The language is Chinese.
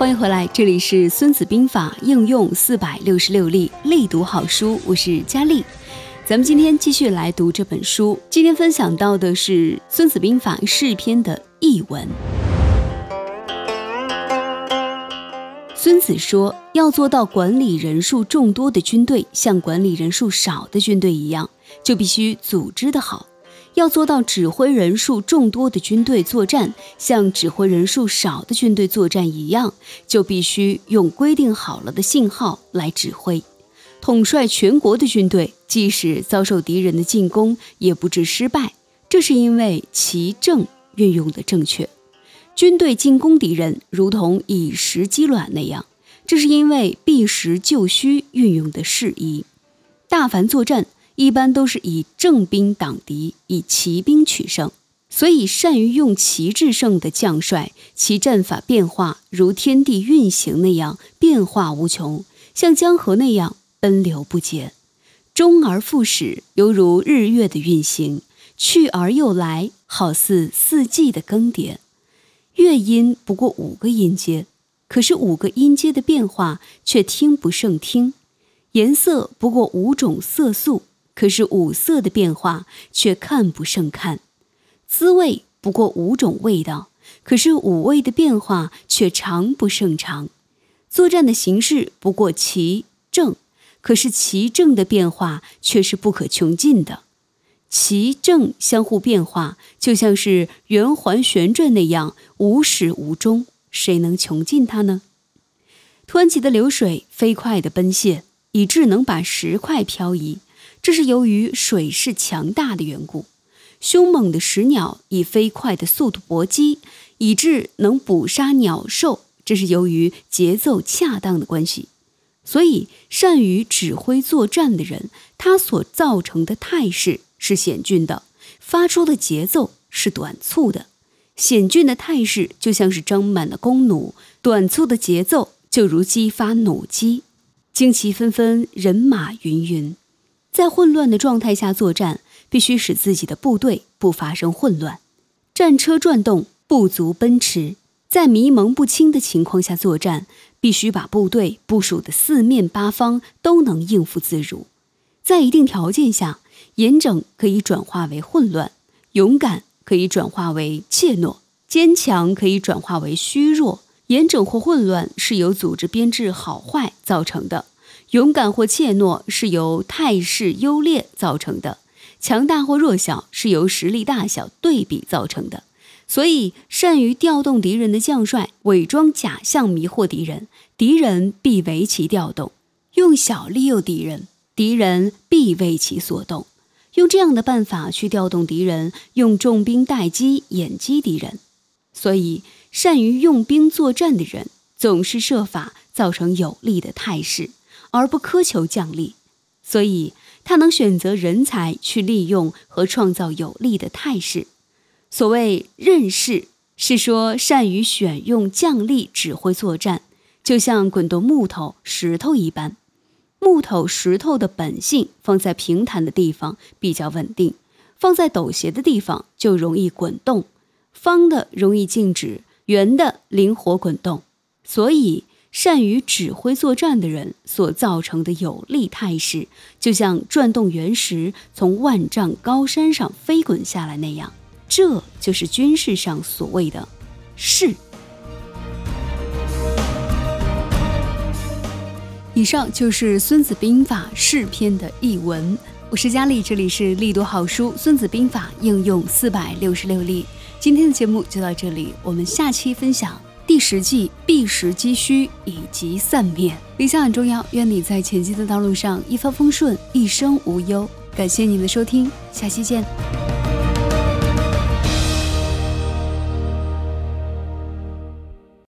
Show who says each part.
Speaker 1: 欢迎回来，这里是《孙子兵法》应用四百六十六例，力读好书，我是佳丽。咱们今天继续来读这本书，今天分享到的是《孙子兵法·试篇》的译文。孙子说，要做到管理人数众多的军队像管理人数少的军队一样，就必须组织的好。要做到指挥人数众多的军队作战，像指挥人数少的军队作战一样，就必须用规定好了的信号来指挥。统帅全国的军队，即使遭受敌人的进攻，也不致失败，这是因为其政运用的正确。军队进攻敌人，如同以食击卵那样，这是因为避实就虚运用的适宜。大凡作战。一般都是以正兵挡敌，以骑兵取胜。所以，善于用骑制胜的将帅，其战法变化如天地运行那样变化无穷，像江河那样奔流不竭，终而复始，犹如日月的运行，去而又来，好似四季的更迭。乐音不过五个音阶，可是五个音阶的变化却听不胜听；颜色不过五种色素。可是五色的变化却看不胜看，滋味不过五种味道，可是五味的变化却尝不胜尝。作战的形式不过奇正，可是奇正的变化却是不可穷尽的。奇正相互变化，就像是圆环旋转那样无始无终，谁能穷尽它呢？湍急的流水飞快地奔泻，以致能把石块漂移。这是由于水势强大的缘故，凶猛的石鸟以飞快的速度搏击，以致能捕杀鸟兽。这是由于节奏恰当的关系。所以，善于指挥作战的人，他所造成的态势是险峻的，发出的节奏是短促的。险峻的态势就像是装满了弓弩，短促的节奏就如激发弩机，旌旗纷纷，人马云云。在混乱的状态下作战，必须使自己的部队不发生混乱。战车转动，步卒奔驰。在迷蒙不清的情况下作战，必须把部队部署的四面八方都能应付自如。在一定条件下，严整可以转化为混乱，勇敢可以转化为怯懦，坚强可以转化为虚弱。严整或混乱是由组织编制好坏造成的。勇敢或怯懦是由态势优劣造成的，强大或弱小是由实力大小对比造成的。所以，善于调动敌人的将帅，伪装假象迷惑敌人，敌人必为其调动；用小利诱敌人，敌人必为其所动。用这样的办法去调动敌人，用重兵待机掩击敌人。所以，善于用兵作战的人，总是设法造成有利的态势。而不苛求将力，所以他能选择人才去利用和创造有利的态势。所谓任势，是说善于选用将力指挥作战，就像滚动木头、石头一般。木头、石头的本性放在平坦的地方比较稳定，放在陡斜的地方就容易滚动。方的容易静止，圆的灵活滚动。所以。善于指挥作战的人所造成的有利态势，就像转动原石从万丈高山上飞滚下来那样，这就是军事上所谓的势。以上就是《孙子兵法·势篇》的译文。我是佳丽，这里是力读好书《孙子兵法》应用四百六十六例。今天的节目就到这里，我们下期分享。第十计避实击虚以及散灭，理想很重要。愿你在前进的道路上一帆风顺，一生无忧。感谢您的收听，下期见。